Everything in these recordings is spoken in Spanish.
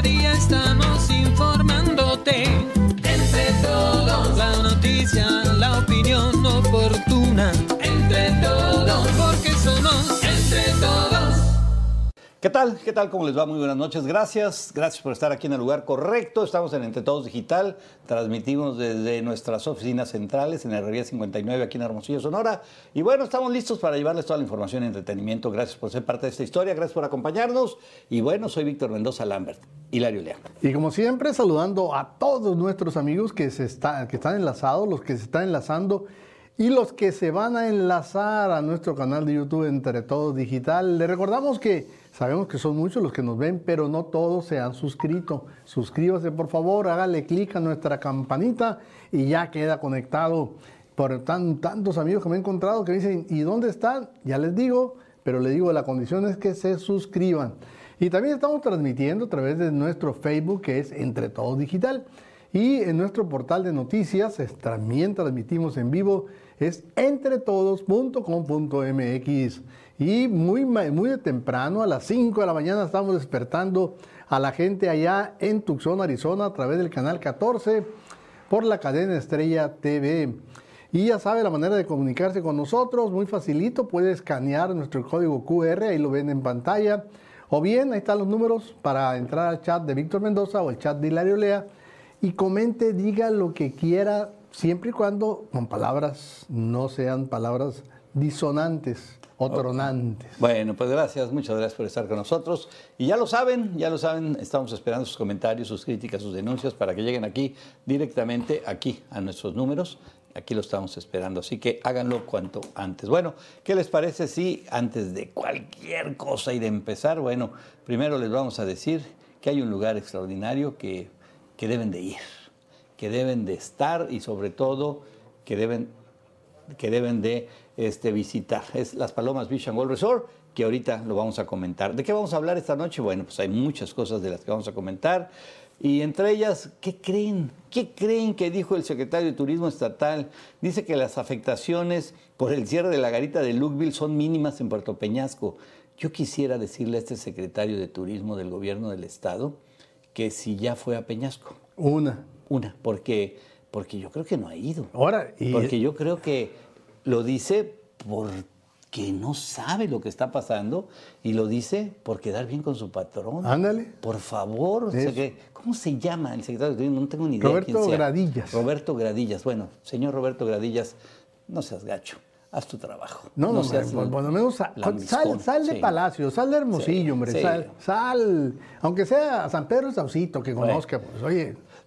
Cada día ¿Qué tal? ¿Qué tal? ¿Cómo les va? Muy buenas noches. Gracias. Gracias por estar aquí en el lugar correcto. Estamos en Entre Todos Digital. Transmitimos desde nuestras oficinas centrales en Herrería 59 aquí en Hermosillo, Sonora. Y bueno, estamos listos para llevarles toda la información y entretenimiento. Gracias por ser parte de esta historia. Gracias por acompañarnos. Y bueno, soy Víctor Mendoza Lambert. Hilario Lea. Y como siempre, saludando a todos nuestros amigos que, se está, que están enlazados, los que se están enlazando y los que se van a enlazar a nuestro canal de YouTube Entre Todos Digital. Les recordamos que sabemos que son muchos los que nos ven, pero no todos se han suscrito. Suscríbase por favor, hágale clic a nuestra campanita y ya queda conectado por tan, tantos amigos que me he encontrado que me dicen, ¿y dónde están? Ya les digo, pero les digo, la condición es que se suscriban. Y también estamos transmitiendo a través de nuestro Facebook, que es Entre Todos Digital. Y en nuestro portal de noticias también transmitimos en vivo, es entretodos.com.mx. Y muy, muy de temprano, a las 5 de la mañana, estamos despertando a la gente allá en Tucson, Arizona, a través del canal 14 por la cadena Estrella TV. Y ya sabe la manera de comunicarse con nosotros, muy facilito, puede escanear nuestro código QR, ahí lo ven en pantalla. O bien, ahí están los números para entrar al chat de Víctor Mendoza o el chat de Hilario Lea y comente, diga lo que quiera, siempre y cuando con palabras no sean palabras disonantes o tronantes. Bueno, pues gracias, muchas gracias por estar con nosotros. Y ya lo saben, ya lo saben, estamos esperando sus comentarios, sus críticas, sus denuncias para que lleguen aquí directamente, aquí a nuestros números. Aquí lo estamos esperando, así que háganlo cuanto antes. Bueno, ¿qué les parece si antes de cualquier cosa y de empezar, bueno, primero les vamos a decir que hay un lugar extraordinario que, que deben de ir, que deben de estar y sobre todo que deben, que deben de este, visitar. Es Las Palomas Beach and Resort, que ahorita lo vamos a comentar. ¿De qué vamos a hablar esta noche? Bueno, pues hay muchas cosas de las que vamos a comentar. Y entre ellas, ¿qué creen? ¿Qué creen que dijo el secretario de Turismo Estatal? Dice que las afectaciones por el cierre de la garita de Lukeville son mínimas en Puerto Peñasco. Yo quisiera decirle a este secretario de Turismo del gobierno del Estado que si ya fue a Peñasco. Una. Una, porque, porque yo creo que no ha ido. Ahora, y Porque yo creo que lo dice porque no sabe lo que está pasando y lo dice por quedar bien con su patrón. Ándale. Por favor. o sea Eso. que- ¿Cómo se llama el secretario? No tengo ni idea. Roberto quién sea. Gradillas. Roberto Gradillas. Bueno, señor Roberto Gradillas, no seas gacho. Haz tu trabajo. No, no, seas por, por lo menos sa- lambiscón. sal, sal de Sí. Palacio, sal de Hermosillo, Sí, hombre, sí. sal, sal, aunque sea San Pedro Saucito, que conozca, pues, oye,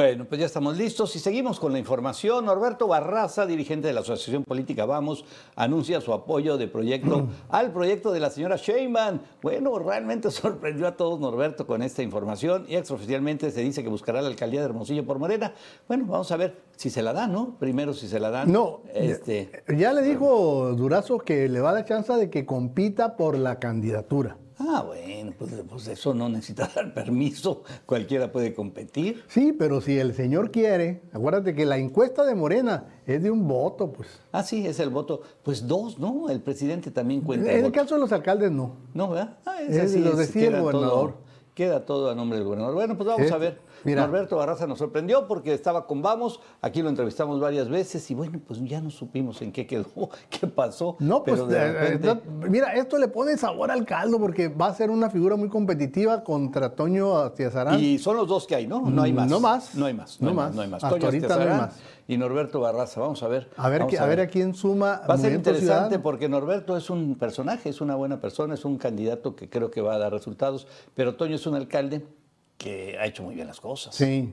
Bueno, pues ya estamos listos y seguimos con la información. Norberto Barraza, dirigente de la Asociación Política Vamos, anuncia su apoyo de proyecto al proyecto de la señora Sheinbaum. Bueno, realmente sorprendió a todos Norberto con esta información y extraoficialmente se dice que buscará la alcaldía de Hermosillo por Morena. Bueno, vamos a ver si se la dan, ¿no? Primero si se la dan. no, Este, ya, ya le dijo Durazo que le va a dar chance de que compita por la candidatura. Ah, bueno, pues, pues eso no necesita dar permiso. Cualquiera puede competir. Sí, pero si el señor quiere, acuérdate que la encuesta de Morena es de un voto, pues. Ah, sí, es el voto. Pues dos, ¿no? El presidente también cuenta. En el caso de los alcaldes, no. No, ¿verdad? Ah, Es lo decía el gobernador. todo- queda todo a nombre del gobernador. Bueno, pues vamos a ver. Mira. Norberto Barraza nos sorprendió porque estaba con Vamos, aquí lo entrevistamos varias veces y bueno, pues ya no supimos en qué quedó, qué pasó. No, pues pero de eh, repente- eh, no, mira, esto le pone sabor al caldo porque va a ser una figura muy competitiva contra Toño Astiazarán. Y son los dos que hay, ¿no? No hay más. No más. No hay más. No hay más. No hay más. Hasta Toño ahorita no hay Astiazarán más. Y Norberto Barraza. Vamos a ver. a ver, qué- a ver a quién suma. Va a ser interesante Ciudadano. porque Norberto es un personaje, es una buena persona, es un candidato que creo que va a dar resultados, pero Toño es un alcalde que ha hecho muy bien las cosas. Sí.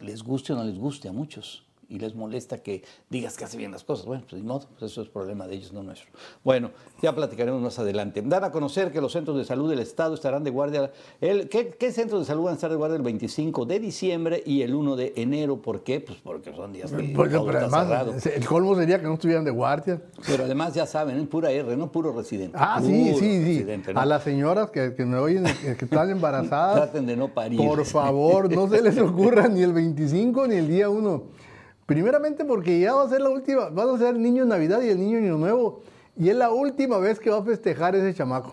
Les guste o no les guste a muchos. Y les molesta que digas que hace bien las cosas. Bueno, pues modo, pues eso es problema de ellos, no nuestro. Bueno, ya platicaremos más adelante. Dan a conocer que los centros de salud del Estado estarán de guardia. El, ¿qué, ¿Qué centros de salud van a estar de guardia el 25 de diciembre y el 1 de enero? ¿Por qué? Pues porque son días que pero está cerrado. el colmo sería que no estuvieran de guardia. Pero además ya saben, es pura R, no puro residente. Ah, sí, sí, sí. ¿no? A las señoras que, que me oyen, eh, que están embarazadas, Traten de no parir. por favor, no se les ocurra ni el 25 ni el día 1. Primeramente porque ya va a ser la última, van a ser niño Navidad y el niño Año Nuevo. Y es la última vez que va a festejar ese chamaco.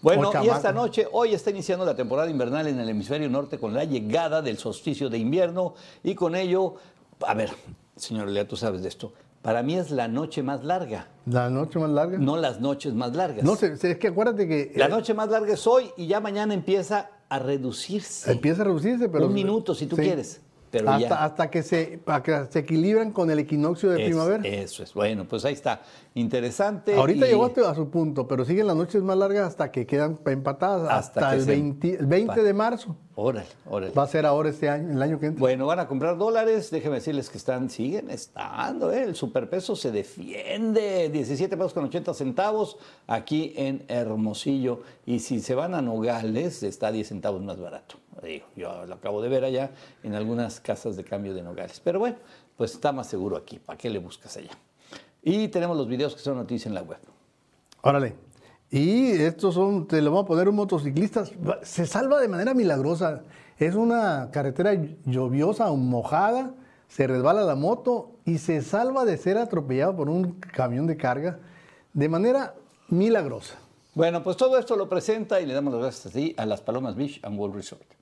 Bueno, y esta noche, hoy está iniciando la temporada invernal en el hemisferio norte con la llegada del solsticio de invierno y con ello, a ver, señor Lea, tú sabes de esto, para mí es la noche más larga, La noche más larga. no las noches más largas. No sé, es que acuérdate que La eh, noche más larga es hoy y ya mañana empieza a reducirse. empieza a reducirse, pero... Un minuto, si tú sí. quieres, pero hasta, ya. hasta que se, para que se equilibran con el equinoccio de Es- primavera. Eso es, bueno, pues ahí está, interesante. Ahorita y- llegó a su punto, pero siguen las noches más largas hasta que quedan empatadas, Hasta hasta, que el se 20, el 20 de marzo. Órale, órale. Va a ser ahora este año, el año que entra. Bueno, van a comprar dólares. Déjenme decirles que están, siguen estando. ¿eh? El superpeso se defiende. 17 pesos con 80 centavos aquí en Hermosillo. Y si se van a Nogales, está 10 centavos más barato. Digo, yo lo acabo de ver allá en algunas casas de cambio de Nogales. Pero bueno, pues está más seguro aquí. ¿Para qué le buscas allá? Y tenemos los videos que son noticias en la web. Órale. Y estos son, te lo vamos a poner un motociclista, se salva de manera milagrosa. Es una carretera lluviosa o mojada, se resbala la moto y se salva de ser atropellado por un camión de carga de manera milagrosa. Bueno, pues todo esto lo presenta y le damos las gracias a las Palomas Beach and World Resort.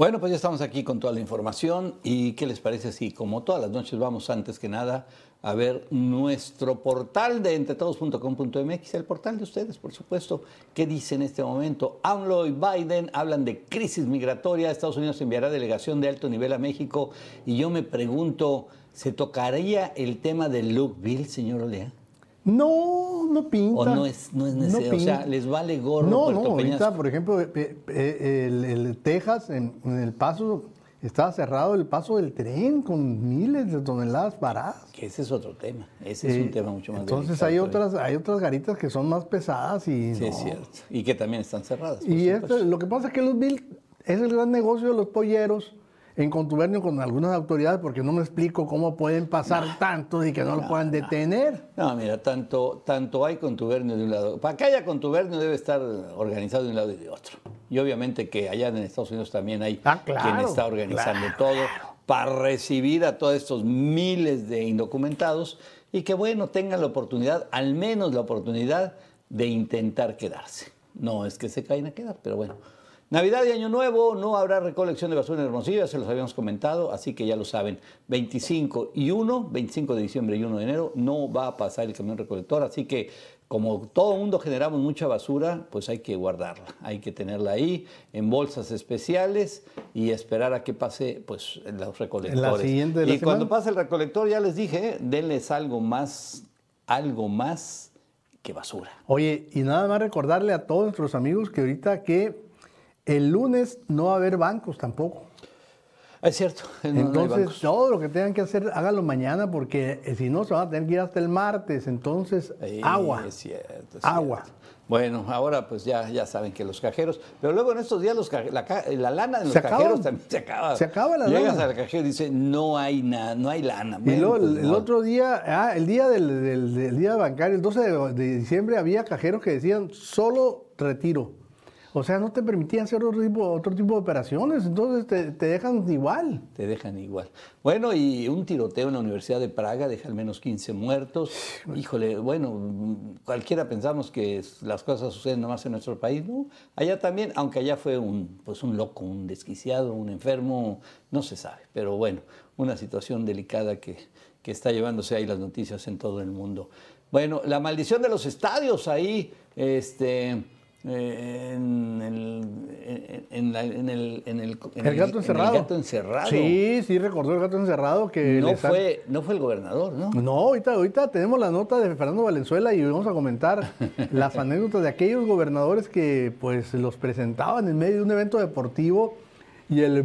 Bueno, pues ya estamos aquí con toda la información y qué les parece si como todas las noches vamos antes que nada a ver nuestro portal de entretodos.com.mx, el portal de ustedes, por supuesto, qué dice en este momento. AMLO y Biden hablan de crisis migratoria, Estados Unidos enviará delegación de alto nivel a México y yo me pregunto, ¿se tocaría el tema del Luke Bill, señor Olea? No, no pinta. ¿O no es, no es necesario? o sea. ¿les vale gorro No, Puerto no, ahorita, por ejemplo, eh, eh, el, el Texas, en, en el paso, estaba cerrado el paso del tren con miles de toneladas varadas. Que ese es otro tema, ese es Eh, un tema mucho más Entonces hay otras, hay otras garitas que son más pesadas y Sí, no. es cierto. Y que también están cerradas. Y esto, lo que pasa es que los Bill es el gran negocio de los polleros en contubernio con algunas autoridades porque no me explico cómo pueden pasar tantos y que no lo puedan detener. No, mira, tanto, tanto hay contubernio de un lado. Para que haya contubernio debe estar organizado de un lado y de otro. Y obviamente que allá en Estados Unidos también hay Ah, claro, quien está organizando claro, todo para recibir a todos estos miles de indocumentados y que, bueno, tengan la oportunidad, al menos la oportunidad de intentar quedarse. No es que se caen a quedar, pero bueno. Navidad y Año Nuevo, no habrá recolección de basura en Hermosillo, ya se los habíamos comentado, así que ya lo saben. 25 y 1, 25 de diciembre y 1 de enero, no va a pasar el camión recolector, así que como todo mundo generamos mucha basura, pues hay que guardarla, hay que tenerla ahí en bolsas especiales y esperar a que pase pues los recolectores. siguiente de la y cuando pase el recolector, ya les dije, denles algo más, algo más que basura. Oye, y nada más recordarle a todos nuestros amigos que ahorita que el lunes no va a haber bancos tampoco. Es cierto, no- Entonces, todo lo que tengan que hacer, háganlo mañana, porque eh, si no, se van a tener que ir hasta el martes. Entonces, Sí, agua. Es cierto, es Agua. cierto. Bueno, ahora pues ya, ya saben que los cajeros, pero luego en estos días los la, lana de los Se cajeros también se acaba. Se acaba la Llegas lana. al cajero y dice, no hay nada, no hay lana. Y luego pues, el, el no. otro día, ah, el día del, del- del día bancario, el 12 de, de diciembre, había cajeros que decían solo retiro. O sea, no te permitían hacer otro tipo, de operaciones, entonces te, te dejan igual. Te dejan igual. Bueno, y un tiroteo en la Universidad de Praga deja al menos 15 muertos. Híjole, bueno, cualquiera pensamos que las cosas suceden nomás en nuestro país, ¿no? Allá también, aunque allá fue un, pues un loco, un desquiciado, un enfermo, no se sabe. Pero bueno, una situación delicada que, que está llevándose ahí las noticias en todo el mundo. Bueno, la maldición de los estadios ahí, este eh, en, el, en, el, en, el, el, gato encerrado. el gato encerrado. Sí, sí, recordó el gato encerrado que... No, fue, no fue el gobernador, ¿no? No, ahorita, ahorita tenemos la nota de Fernando Valenzuela y vamos a comentar las anécdotas de aquellos gobernadores que pues los presentaban en medio de un evento deportivo y el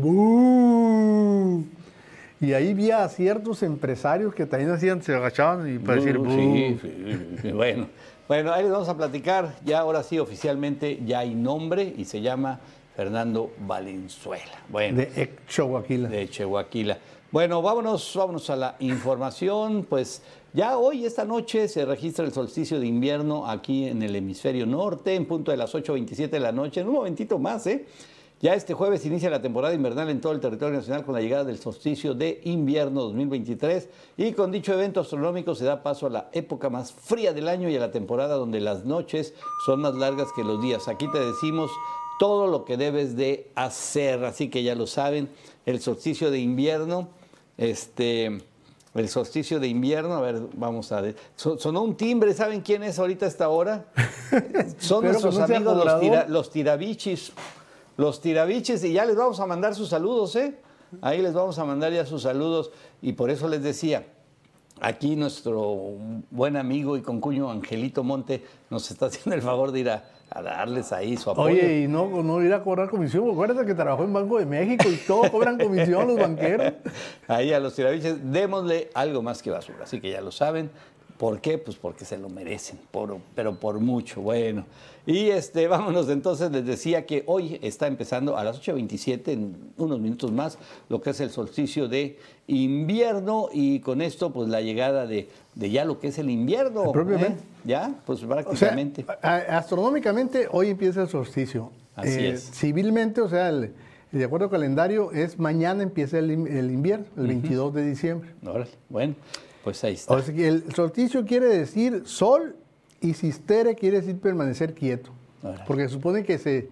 Y ahí había ciertos empresarios que también hacían, se agachaban y para decir sí, sí, bueno. Bueno, ahí les vamos a platicar. Ya ahora sí, oficialmente ya hay nombre y se llama Fernando Valenzuela. Bueno, de Chihuahua. De Chihuahua. Bueno, vámonos, vámonos a la información. Pues ya hoy, esta noche, se registra el solsticio de invierno aquí en el hemisferio norte, en punto de las 8.27 de la noche. En un momentito más, ¿eh? Ya este jueves inicia la temporada invernal en todo el territorio nacional con la llegada del solsticio de invierno 2023 y con dicho evento astronómico se da paso a la época más fría del año y a la temporada donde las noches son más largas que los días. Aquí te decimos todo lo que debes de hacer, así que ya lo saben, el solsticio de invierno, este, el solsticio de invierno, a ver, vamos a ver, sonó un timbre, ¿saben quién es ahorita a esta hora? Son nuestros amigos los, los tirabichis los tirabiches y ya les vamos a mandar sus saludos, ¿eh? Ahí les vamos a mandar ya sus saludos y por eso les decía, aquí nuestro buen amigo y concuño Angelito Monte nos está haciendo el favor de ir a, darles ahí su apoyo. Oye, y no, no ir a cobrar comisión, acuérdate que trabajó en Banco de México y todos cobran comisión los banqueros. Ahí a los tirabiches, démosle algo más que basura, así que ya lo saben. ¿Por qué? Pues porque se lo merecen, pero por mucho. Bueno, y este, vámonos entonces, les decía que hoy está empezando a las 8.27, en unos minutos más, lo que es el solsticio de invierno y con esto pues la llegada de, ya lo que es el invierno. Propiamente. ¿eh? Ya, pues prácticamente. astronómicamente hoy empieza el solsticio. Así eh, es. Civilmente, o sea, de acuerdo al calendario, es mañana empieza el, invierno, el 22 de diciembre. Órale, bueno. Pues ahí está. el solsticio quiere decir sol y sistere quiere decir permanecer quieto. Porque supone que se,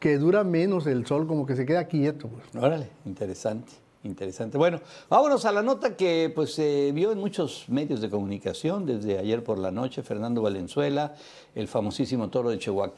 que dura menos el sol, como que se queda quieto. Pues. Órale, interesante. Interesante. Bueno, vámonos a la nota que pues se vio en muchos medios de comunicación desde ayer por la noche. Fernando Valenzuela, el famosísimo toro de Chihuahua,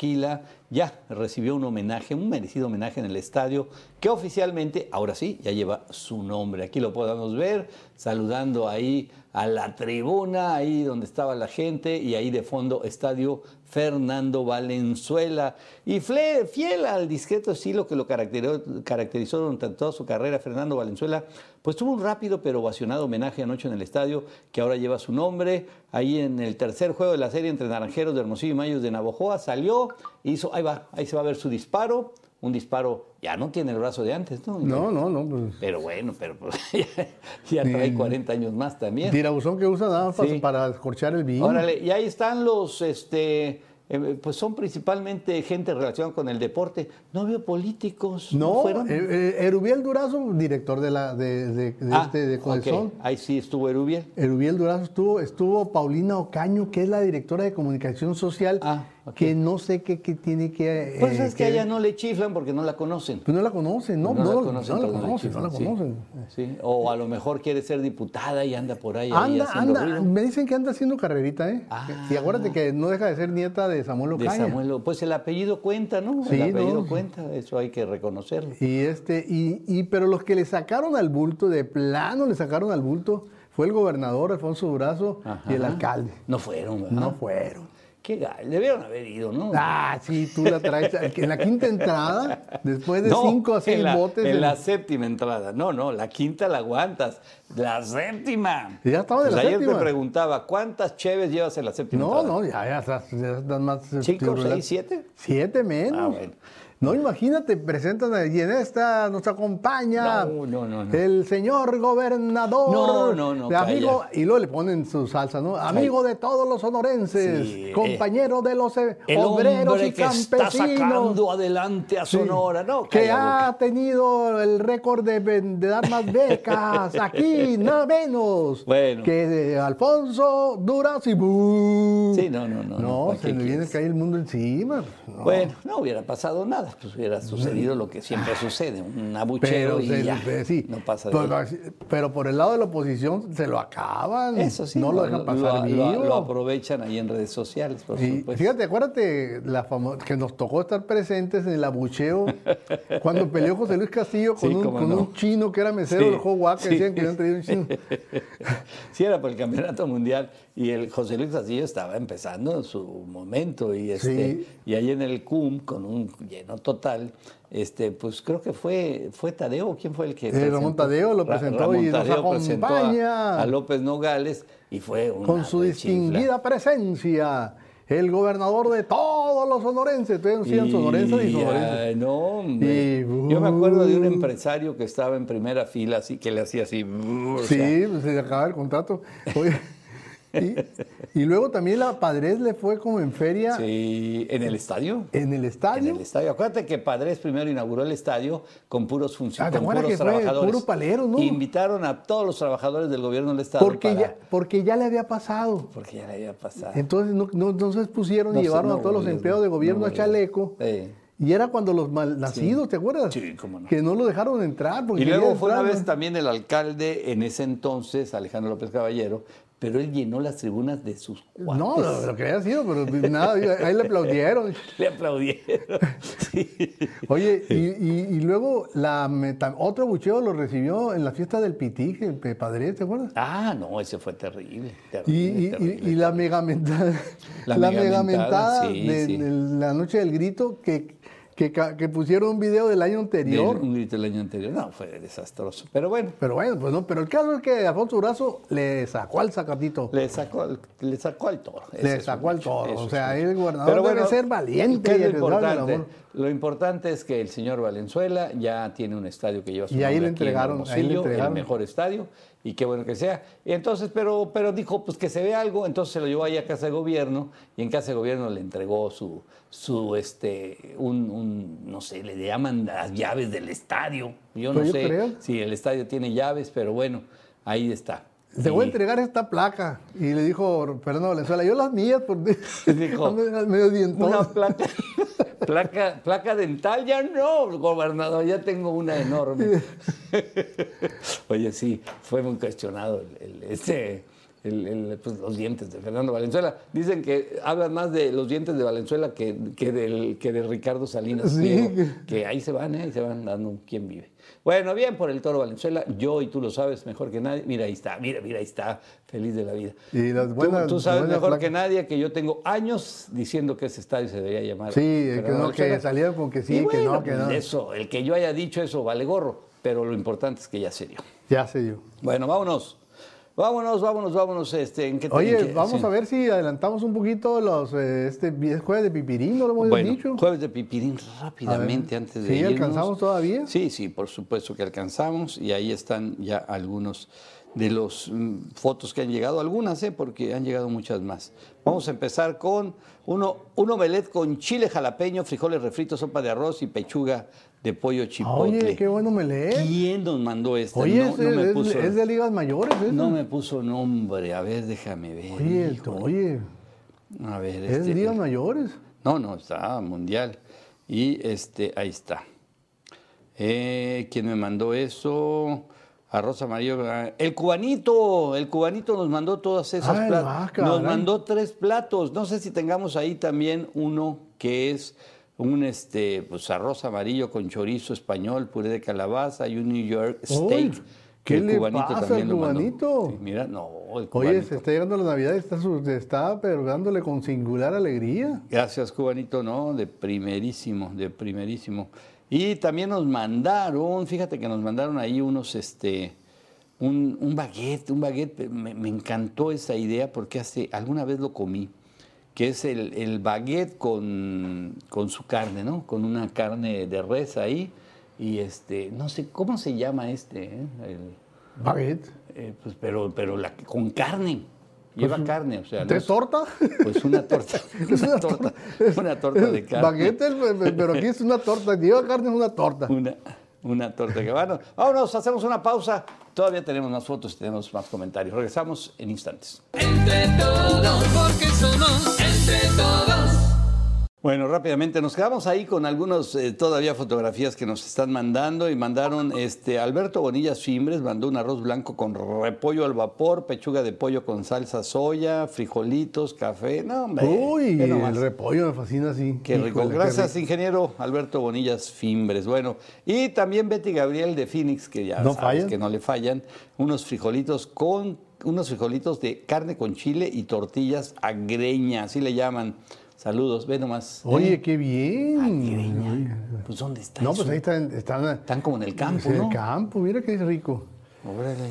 ya recibió un homenaje, un merecido homenaje en el estadio, que oficialmente, ahora sí, ya lleva su nombre. Aquí lo podemos ver, saludando ahí a la tribuna, ahí donde estaba la gente, y ahí de fondo, Estadio Fernando Valenzuela. Y fiel al discreto estilo que lo caracterizó, durante toda su carrera, Fernando Valenzuela, pues tuvo un rápido pero ovacionado homenaje anoche en el estadio, que ahora lleva su nombre. Ahí en el tercer juego de la serie entre Naranjeros de Hermosillo Mayos de Navojoa, salió, hizo, ahí va, ahí se va a ver su disparo un disparo, ya no tiene el brazo de antes, ¿no? No, no, no. Pues. pero bueno, pero pues, ya, trae 40 años más también. Tirabuzón que usa nada para escorchar el vino. Órale, y ahí están los, este, eh, pues son principalmente gente relacionada con el deporte. No veo políticos. No, fueron? Eh, eh, Erubiel Durazo, director de la de, de, ah, este de Codesol. Ahí sí estuvo Erubiel. Erubiel Durazo estuvo, estuvo Paulina Ocaño, que es la directora de comunicación social. Ah que no sé qué, tiene que... Pues es que a ella no le chiflan porque no la conocen. Pues no la conocen, no, no, la conocen, no, la conocen, no la conocen. Sí, O a lo mejor quiere ser diputada y anda por ahí, anda, haciendo anda, Me dicen que anda haciendo carrerita, ¿eh? Ah. y acuérdate que no deja de ser nieta de Samuel Ocaña. De Samuel, pues el apellido cuenta, ¿no? Sí, el apellido cuenta, eso hay que reconocerlo. Y este, y, y, pero los que le sacaron al bulto, de plano le sacaron al bulto, fue el gobernador Alfonso Durazo y el alcalde. No fueron, ¿verdad? No fueron. Qué debieron haber ido, ¿no? Ah, sí, tú la traes en la quinta entrada, después de cinco a seis botes. En, la séptima entrada, no, no, la quinta la aguantas, la séptima. Ya estaba de pues la ayer séptima. te preguntaba, ¿cuántas cheves llevas en la séptima no, entrada? No, ya, ya estás, ya estás más... ¿Cinco, seis, siete? Siete menos. Ah, bueno. No, imagínate, presentan y en esta nos acompaña No, no, no, no. el señor gobernador. No, no, no, de amigo, calla. y luego le ponen su salsa, ¿no? Amigo de todos los sonorenses, Sí, eh, compañero de los eh, obreros y que está campesinos. sacando adelante a Sí, Sonora, ¿no? que boca. ha tenido el récord de, de dar más becas aquí, nada menos Bueno. que de Alfonso Durazzi. ¡Bú! Sí, no, no, no, no, No, ¿para se le viene a caer el mundo encima. no. Bueno, no hubiera pasado nada, pues hubiera sucedido lo que siempre sucede, un abucheo Pero, y se- ya, sí, no pasa pero, ahí. pero por el lado de la oposición se lo acaban. Eso sí, no lo dejan pasar lo, vivo. lo aprovechan ahí en redes sociales, por Y supuesto. fíjate, acuérdate la que nos tocó estar presentes en el abucheo cuando peleó José Luis Castillo con, Sí, un, cómo con no. un chino que era mesero del Howak, que decían que habían traído un chino. Sí, era por el campeonato mundial y el José Luis Castillo estaba empezando en su momento y este Sí. y ahí en el CUM con un lleno total, este pues creo que fue fue Tadeo, ¿quién fue el que Eh, Ramón Tadeo lo presentó Ramón y nos Tadeo presentó a- acompaña. a, López Nogales y fue una con su distinguida presencia, el gobernador de todos los sonorenses. Ustedes decían sonorenses y sonorenses. ay, no, hombre. Y, Yo me acuerdo de un uh. empresario que estaba en primera fila, así que le hacía así. uh, o sea, Sí, pues, se acaba el contrato. Oye, y, y luego también la Padres le fue como en feria sí, en el estadio. en el En estadio. el estadio. Acuérdate que Padres primero inauguró el estadio con puros Ah, funcionarios, ¿te con puros que trabajadores. puro palero, no? Invitaron a todos los trabajadores del gobierno del estado Porque para- ya, porque ya le había pasado. porque ya le había pasado. Entonces no, no, no se pusieron No y llevaron a todos los empleados de gobierno no a chaleco. Sí. Y era cuando los malnacidos, ¿te acuerdas? Sí, cómo no. Que no lo dejaron entrar. Porque Y luego fue una vez también el alcalde en ese entonces, Alejandro López Caballero, pero él llenó las tribunas de sus cuates. No, lo, lo que había sido, pero nada, ahí le aplaudieron. Le aplaudieron. Sí. Oye, y, y- y luego la meta- otro bucheo lo recibió en la fiesta del Pitique, el Padre, ¿te acuerdas? Ah, no, ese fue terrible. Y, terrible, y- y- terrible. y la megamentada, La la, megamentada, megamentada sí, de, sí. de la noche del grito que, que, pusieron un video del año Del- anterior. un grito el año anterior. No, fue desastroso. Pero bueno, Pero bueno, pues no, pero el caso es que Alfonso Durazo le sacó al sacatito. le sacó, al- le sacó al toro. Le sacó al toro. eso O sea, el gobernador debe ser valiente ¿qué y es lo del importante? amor. Lo importante es que el señor Valenzuela ya tiene un estadio que lleva su Y ahí le aquí en entregaron, ahí le entregaron. el mejor estadio, y qué bueno que sea. Y entonces, pero, pero dijo, pues que se ve algo, entonces se lo llevó ahí a Casa de Gobierno, y en Casa de Gobierno le entregó su, su este, un, un, no sé, le llaman las llaves del estadio. Yo no Pues yo sé creo. si el estadio tiene llaves, pero bueno, ahí está. Te voy a entregar esta placa. Y le dijo Fernando Valenzuela, yo las mías, por Dijo, medio dientón. Una placa, placa, placa dental, ya no, gobernador, ya tengo una enorme. Oye, sí, fue muy cuestionado el, el- este, el- el, pues, los dientes de Fernando Valenzuela. Dicen que hablan más de los dientes de Valenzuela que, que, del, que de Ricardo Salinas. Sí. Que ahí se van, ¿eh? ahí se van dando quién vive. Bueno, bien por el Toro Valenzuela, yo y tú lo sabes mejor que nadie. Mira, ahí está, mira, mira, ahí está, feliz de la vida. Y las Tú- buenas- tú, sabes buenas mejor placas. que nadie que yo tengo años diciendo que ese estadio se debería llamar. Sí, que no, que salieron con que sí, Y que no, que no. Eso, el que yo haya dicho eso vale gorro, pero lo importante es que ya se dio. Ya sé yo. Bueno, vámonos. Vámonos, vámonos, vámonos. Este, ¿en qué te- Oye, vamos sí. a ver si adelantamos un poquito los eh, este jueves de pipirín, no lo hemos Bueno, dicho. jueves de pipirín rápidamente antes de ¿sí irnos. alcanzamos todavía? Sí, sí, por supuesto que alcanzamos y ahí están ya algunos de los mm, fotos que han llegado, algunas, ¿eh? porque han llegado muchas más. Vamos a empezar con uno, un omelet con chile jalapeño, frijoles refritos, sopa de arroz y pechuga de pollo chipotle. Oye, qué bueno me lee. ¿Quién nos mandó este? Oye, no, es, no me es- puso, es de ligas mayores, ¿eh? no me puso nombre. A ver, déjame ver. Oye, el- oye, A ver, es este, ligas mayores. no, no, está mundial. Y este, ahí está. Eh, ¿Quién me mandó eso? Arroz amarillo. ah, El cubanito, el cubanito nos mandó todas esas Ay, platos. ah, nos mandó tres platos. No sé si tengamos ahí también uno que es un este, pues, arroz amarillo con chorizo español, puré de calabaza y un New York steak. Uy, que ¿qué el le cubanito pasa también al cubanito? Sí, mira, no, el Oye, se está llegando la Navidad y está, está pero dándole con singular alegría. Gracias, Cubanito, no, de primerísimo, de primerísimo. Y también nos mandaron, fíjate que nos mandaron ahí unos, este, un, un baguette, un baguette, me, me encantó esa idea porque hace, alguna vez lo comí, que es el, el baguette con, con su carne, ¿no? Con una carne de res ahí. Y este, no sé, ¿cómo se llama este? eh? El- Baguette. eh, pues, pero pero la, con carne. Lleva Pues, carne, o sea. ¿De es- torta? Pues una torta. Una torta. Una torta de carne. Baguette, pero aquí es una torta. Lleva carne, es una torta. Una, una torta que bueno. Vámonos, hacemos una pausa. Todavía tenemos más fotos y tenemos más comentarios. Regresamos en instantes. Entre todos, porque somos entre todos. Bueno, rápidamente nos quedamos ahí con algunas eh, todavía fotografías que nos están mandando y mandaron este Alberto Bonillas Fimbres mandó un arroz blanco con repollo al vapor, pechuga de pollo con salsa soya, frijolitos, café. No, hombre. Uy, el repollo me fascina así. Qué rico. Híjole, qué Gracias, rico. ingeniero Alberto Bonillas Fimbres. Bueno, y también Betty Gabriel de Phoenix, que ya ¿No sabes fallan? que no le fallan, unos frijolitos con unos frijolitos de carne con chile y tortillas a greña, así le llaman. Saludos, ve nomás. Oye, ¿eh? qué bien. A greña. Pues ¿dónde está No, eso? pues ahí están. Están, Están como en el campo, en ¿no? el campo, mira qué rico. Órale.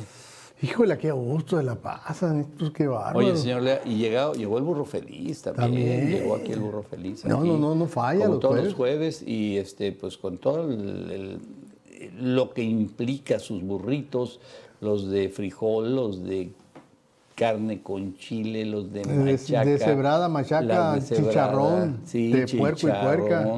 Híjole, qué a gusto de la pasan estos, qué bárbaro. Oye, señor Lea, y llegado, llegó el burro feliz también. También. Llegó aquí el burro feliz. No, aquí, no, no, no falla Como los todos jueves. los jueves y este, pues con todo el- el- lo que implica sus burritos, los de frijol, los de carne con chile, los de De- machaca. deshebrada, machaca, deshebrada, chicharrón, de puerco y puerca.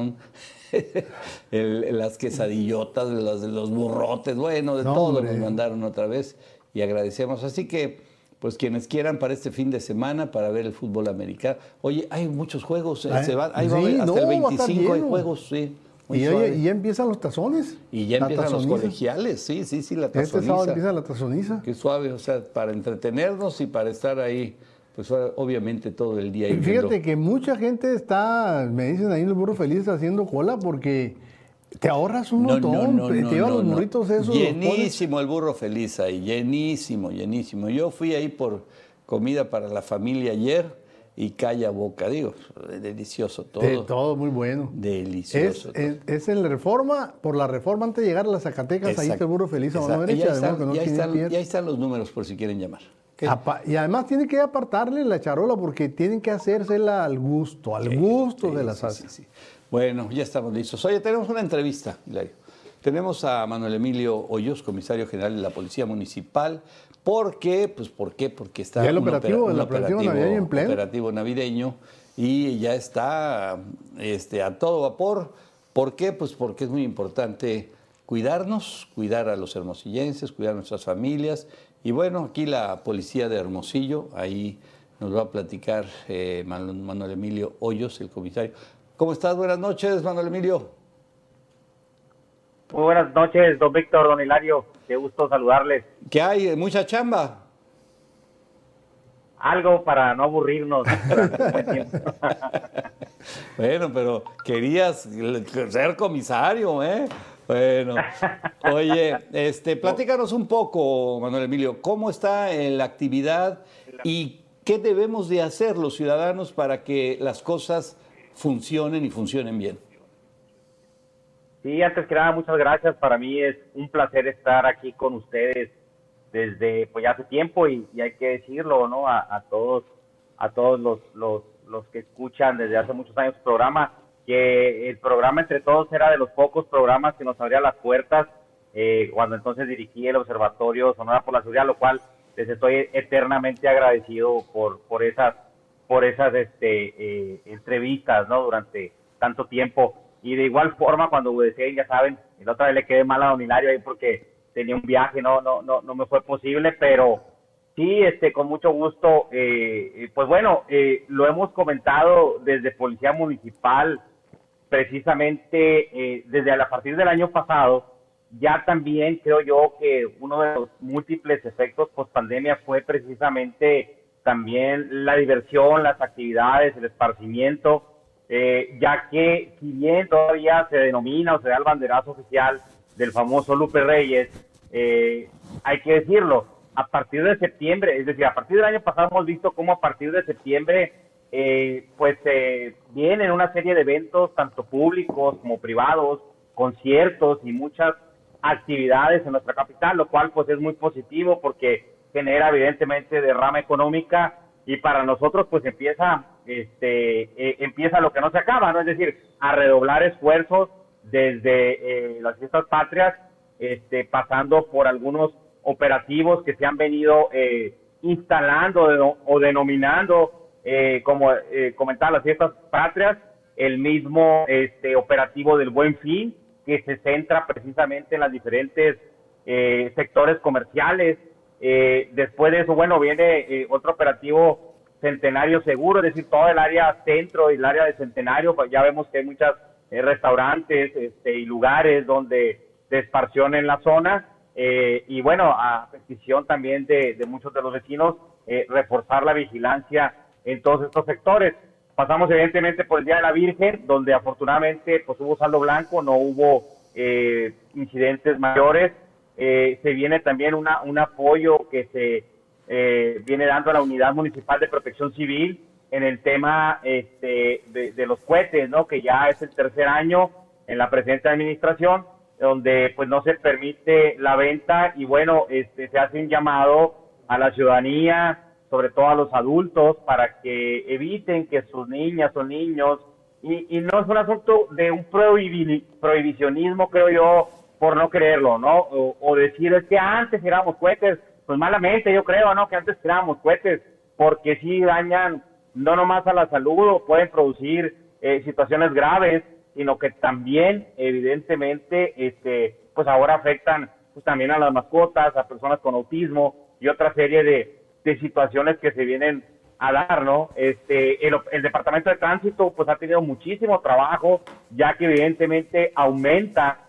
el- las quesadillotas, los, los burrotes, bueno, de No, todo hombre. nos mandaron otra vez y agradecemos. Así que, pues quienes quieran para este fin de semana, para ver el fútbol americano. Oye, hay muchos juegos, eh, se van, ahí va a sí, haber hasta no, el va a estar 25 hay juegos, sí. Muy Y, suave. oye, y ya empiezan los tazones. Y ya empiezan los tazoniza. colegiales, sí, sí, sí, la Este sábado tazoniza. empieza la tazoniza. Qué suave, o sea, para entretenernos y para estar ahí, pues obviamente todo el día. Y Fíjate viendo. que mucha gente está, me dicen ahí en el burro feliz haciendo cola porque te ahorras un No, montón. no, no, te llevas los burritos esos. los Llenísimo el burro feliz ahí, llenísimo, llenísimo. Yo fui ahí por comida para la familia ayer y calla boca, digo, delicioso todo. de todo muy bueno. Es, Delicioso. todo. es, es en la reforma, por la reforma antes de llegar a las Zacatecas, ahí está el burro feliz a mano derecha. modo están, que no y ahí tiene están- pierde. y ahí están los números por si quieren llamar. Y además tiene que apartarle la charola porque tienen que hacérsela al gusto, al gusto Sí, de la sí, salsa. sí, sí. Bueno, ya estamos listos. Oye, tenemos una entrevista, Hilario. Tenemos a Manuel Emilio Hoyos, comisario general de la Policía Municipal. ¿Por qué? Pues ¿por qué? Porque está Ya el un operativo, el operativo navideño en pleno. operativo navideño y ya está este, a todo vapor. ¿Por qué? Pues porque es muy importante cuidarnos, cuidar a los hermosillenses, cuidar a nuestras familias. Y bueno, aquí la policía de Hermosillo, ahí nos va a platicar eh, Manu- Manuel Emilio Hoyos, el comisario. ¿Cómo estás? Buenas noches, Manuel Emilio. Muy buenas noches, don Víctor, don Hilario. Qué gusto saludarles. ¿Qué hay? ¿Mucha chamba? Algo para no aburrirnos. Bueno, pero querías ser comisario, ¿eh? Bueno, oye, este, platícanos un poco, Manuel Emilio, ¿cómo está la actividad y qué debemos de hacer los ciudadanos para que las cosas funcionen y funcionen bien? Sí, antes que nada, muchas gracias. Para mí es un placer estar aquí con ustedes desde pues ya hace tiempo y, hay que decirlo, ¿no? A, a todos, a todos los, los, los que escuchan desde hace muchos años el programa, que el programa entre todos era de los pocos programas que nos abría las puertas eh, cuando entonces dirigí el Observatorio Sonora por la Seguridad, lo cual les estoy eternamente agradecido por, por esas, por esas este, eh, entrevistas, ¿no? Durante tanto tiempo. Y de igual forma, cuando decían, ya saben, la otra vez le quedé mal a Don ahí porque tenía un viaje, no, no, no, no me fue posible, pero sí, este, con mucho gusto, eh, eh, pues bueno, eh, lo hemos comentado desde Policía Municipal, precisamente eh, desde a partir del año pasado, ya también creo yo que uno de los múltiples efectos post pandemia fue precisamente también la diversión, las actividades, el esparcimiento, eh, ya que si bien todavía se denomina o se da el banderazo oficial del famoso Lupe Reyes, eh, hay que decirlo, a partir de septiembre, es decir, a partir del año pasado hemos visto cómo a partir de septiembre, eh, pues vienen una serie de eventos, tanto públicos como privados, conciertos y muchas actividades en nuestra capital, lo cual pues es muy positivo porque genera evidentemente derrama económica y para nosotros pues empieza este eh, empieza lo que no se acaba no es decir a redoblar esfuerzos desde eh, las fiestas patrias este pasando por algunos operativos que se han venido eh, instalando o denominando como comentaba las fiestas patrias el mismo este operativo del buen fin que se centra precisamente en las diferentes sectores comerciales. Después de eso bueno viene otro operativo Centenario Seguro, es decir, todo el área centro y el área de Centenario, pues ya vemos que hay muchos eh, restaurantes este, y lugares donde se esparción en la zona. Eh, y bueno, a petición también de, muchos de los vecinos, eh, reforzar la vigilancia en todos estos sectores. Pasamos evidentemente por el Día de la Virgen, donde afortunadamente pues hubo saldo blanco, no hubo incidentes mayores. se viene también una, un apoyo que se eh, viene dando a la Unidad Municipal de Protección Civil en el tema este, de, los cohetes, ¿no? Que ya es el tercer año en la presente administración, donde pues no se permite la venta y bueno, este, se hace un llamado a la ciudadanía, sobre todo a los adultos, para que eviten que sus niñas o niños, y, no es un asunto de un prohibicionismo, creo yo, por no creerlo, ¿no? O, o decir es que antes éramos cohetes, pues malamente, yo creo, ¿no? Que antes tirábamos cohetes, porque sí dañan no nomás a la salud o pueden producir eh, situaciones graves, sino que también, evidentemente, este, pues ahora afectan pues también a las mascotas, a personas con autismo y otra serie de, de situaciones que se vienen a dar, ¿no? Este, el, el, Departamento de Tránsito, pues ha tenido muchísimo trabajo, ya que evidentemente aumenta,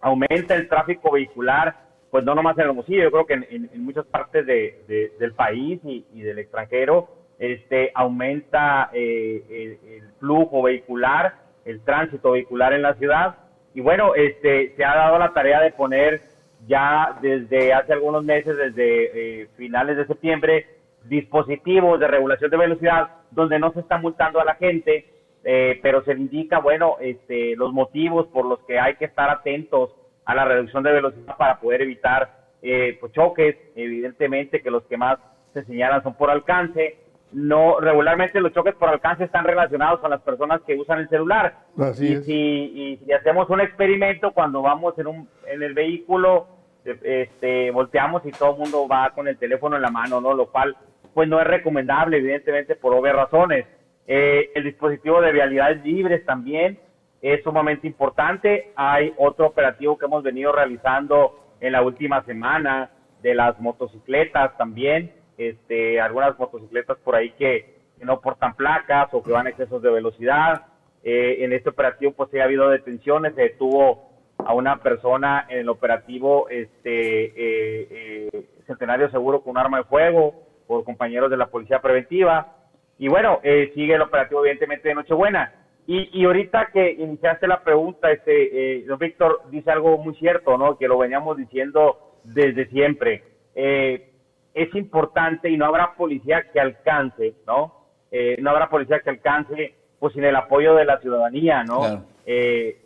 aumenta el tráfico vehicular, pues no nomás en Hermosillo, yo creo que en, muchas partes del país y, del extranjero, este, aumenta eh, el, flujo vehicular, el tránsito vehicular en la ciudad. Y bueno, este, se ha dado la tarea de poner ya desde hace algunos meses, desde eh, finales de septiembre, dispositivos de regulación de velocidad donde no se está multando a la gente, eh, pero se indica, bueno, este, los motivos por los que hay que estar atentos a la reducción de velocidad para poder evitar eh, pues, choques, evidentemente que los que más se señalan son por alcance. No, regularmente los choques por alcance están relacionados con las personas que usan el celular. y, Si, y hacemos un experimento cuando vamos en, un, en el vehículo, este, volteamos y todo el mundo va con el teléfono en la mano, ¿no? Lo cual, pues no es recomendable, evidentemente, por obvias razones. Eh, el dispositivo de vialidades libres también, es sumamente importante. Hay otro operativo que hemos venido realizando en la última semana de las motocicletas también, este, algunas motocicletas por ahí que, no portan placas o que van excesos de velocidad. Eh, en este operativo pues sí ha habido detenciones, se detuvo a una persona en el operativo este eh, eh, Centenario Seguro con un arma de fuego por compañeros de la Policía Preventiva. Y bueno, sigue el operativo evidentemente de Nochebuena. Y, y ahorita que iniciaste la pregunta, este, eh, don Víctor dice algo muy cierto, ¿no? Que lo veníamos diciendo desde siempre. Eh, es importante y no habrá policía que alcance, ¿no? Eh, no habrá policía que alcance, pues sin el apoyo de la ciudadanía, ¿no? Eh,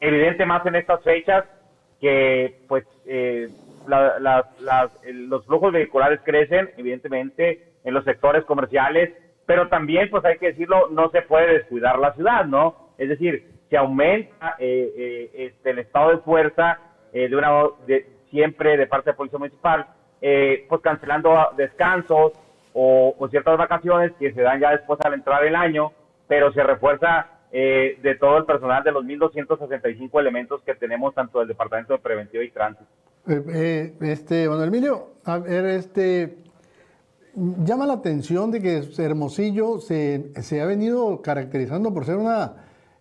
evidente más en estas fechas que, pues, eh, los flujos vehiculares crecen, evidentemente, en los sectores comerciales, pero también, pues hay que decirlo, no se puede descuidar la ciudad, ¿no? Es decir, se aumenta eh, eh, este, el estado de fuerza eh, de una de, siempre de parte de Policía Municipal, pues cancelando descansos o, ciertas vacaciones que se dan ya después al entrar el año, pero se refuerza de todo el personal de los 1.265 elementos que tenemos tanto del Departamento de Preventivo y Tránsito. este, bueno, Emilio, a ver, este, llama la atención de que Hermosillo se, ha venido caracterizando por ser una,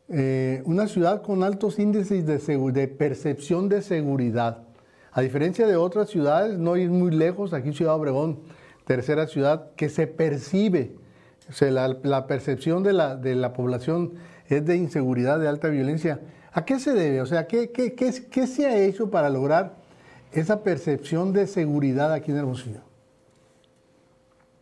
eh, una ciudad con altos índices de, de, percepción de seguridad. A diferencia de otras ciudades, no ir muy lejos, aquí Ciudad Obregón, tercera ciudad, que se percibe, o sea, la, percepción de la, de la, población es de inseguridad, de alta violencia. ¿A qué se debe? O sea, ¿qué, qué, qué, qué se ha hecho para lograr esa percepción de seguridad aquí en Hermosillo?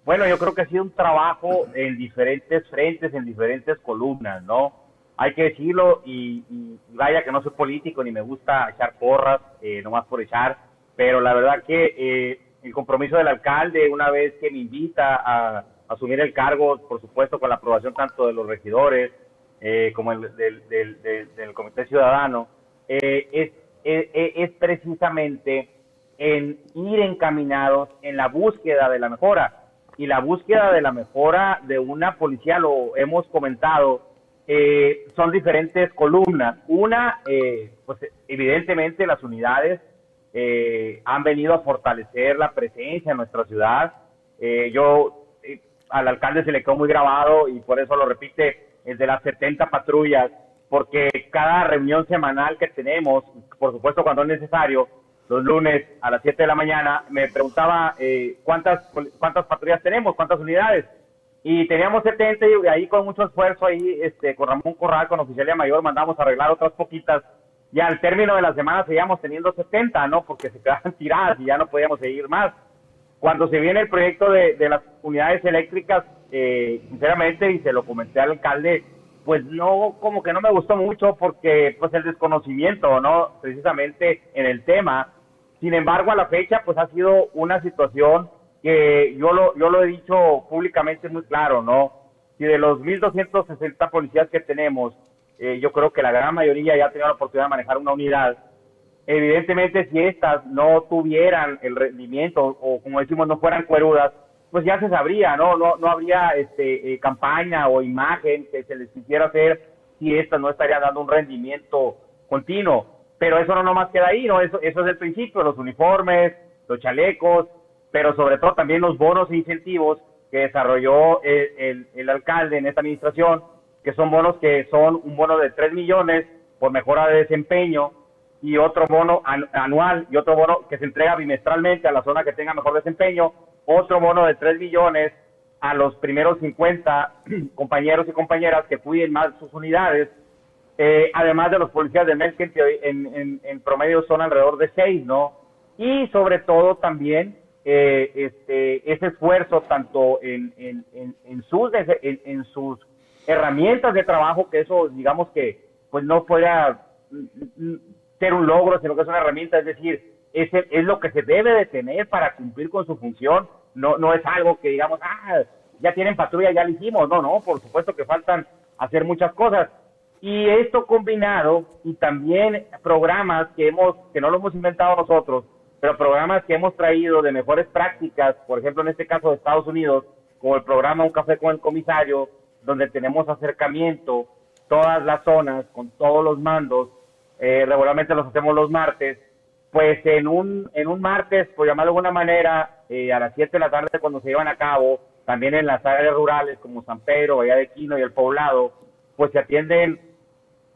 Bueno, yo creo que ha sido un trabajo en diferentes frentes, en diferentes columnas, ¿no? Hay que decirlo y, vaya que no soy político ni me gusta echar porras, eh, nomás por echar, pero la verdad que eh, el compromiso del alcalde, una vez que me invita a, asumir el cargo, por supuesto, con la aprobación tanto de los regidores eh, como el, del, del, Comité Ciudadano, eh, es, es, es, precisamente en ir encaminados en la búsqueda de la mejora. Y la búsqueda de la mejora de una policía, lo hemos comentado, eh, son diferentes columnas. Una, eh, pues evidentemente las unidades eh, han venido a fortalecer la presencia en nuestra ciudad. Eh, yo eh, al alcalde se le quedó muy grabado y por eso lo repite, el de las 70 patrullas, porque cada reunión semanal que tenemos, por supuesto cuando es necesario, los lunes a las 7 de la mañana, me preguntaba eh, cuántas cuántas patrullas tenemos, cuántas unidades. Y teníamos 70 y ahí con mucho esfuerzo, ahí este, con Ramón Corral, con Oficialía Mayor, mandamos a arreglar otras poquitas y al término de la semana seguíamos teniendo 70, ¿no? Porque se quedaban tiradas y ya no podíamos seguir más. Cuando se viene el proyecto de, de las unidades eléctricas, eh, sinceramente, y se lo comenté al alcalde, pues no, como que no me gustó mucho porque, pues el desconocimiento, ¿no? Precisamente en el tema. Sin embargo, a la fecha, pues ha sido una situación que yo lo, yo lo he dicho públicamente muy claro, ¿no? Si de los 1.260 policías que tenemos, eh, yo creo que la gran mayoría ya ha tenido la oportunidad de manejar una unidad. Evidentemente, si estas no tuvieran el rendimiento o, como decimos, no fueran cuerudas, pues ya se sabría, ¿no? No, no habría este, eh, campaña o imagen que se les quisiera hacer si estas no estarían dando un rendimiento continuo. Pero eso no nomás queda ahí, ¿no? Eso, eso es el principio, los uniformes, los chalecos, pero sobre todo también los bonos e incentivos que desarrolló el, el alcalde en esta administración que son bonos que son un bono de 3 millones por mejora de desempeño y otro bono anual y otro bono que se entrega bimestralmente a la zona que tenga mejor desempeño, otro bono de 3 millones a los primeros 50 compañeros y compañeras que cuiden más sus unidades, eh, además de los policías de MES que en, promedio son alrededor de 6, ¿no? Y sobre todo también eh, este, ese esfuerzo tanto en, en, sus, en, sus herramientas de trabajo que eso, digamos que, pues no pueda ser un logro, sino que es una herramienta, es decir, es, es lo que se debe de tener para cumplir con su función, no, no es algo que digamos, ah, ya tienen patrulla, ya lo hicimos, no, no, por supuesto que faltan hacer muchas cosas. Y esto combinado y también programas que hemos, que no lo hemos inventado nosotros, pero programas que hemos traído de mejores prácticas, por ejemplo en este caso de Estados Unidos, como el programa Un Café con el Comisario, donde tenemos acercamiento, todas las zonas, con todos los mandos, eh, regularmente los hacemos los martes, pues en un, en un martes, por llamarlo de alguna manera, eh, a las 7 de la tarde cuando se llevan a cabo, también en las áreas rurales como San Pedro, Valle de Quino y el Poblado, pues se atienden,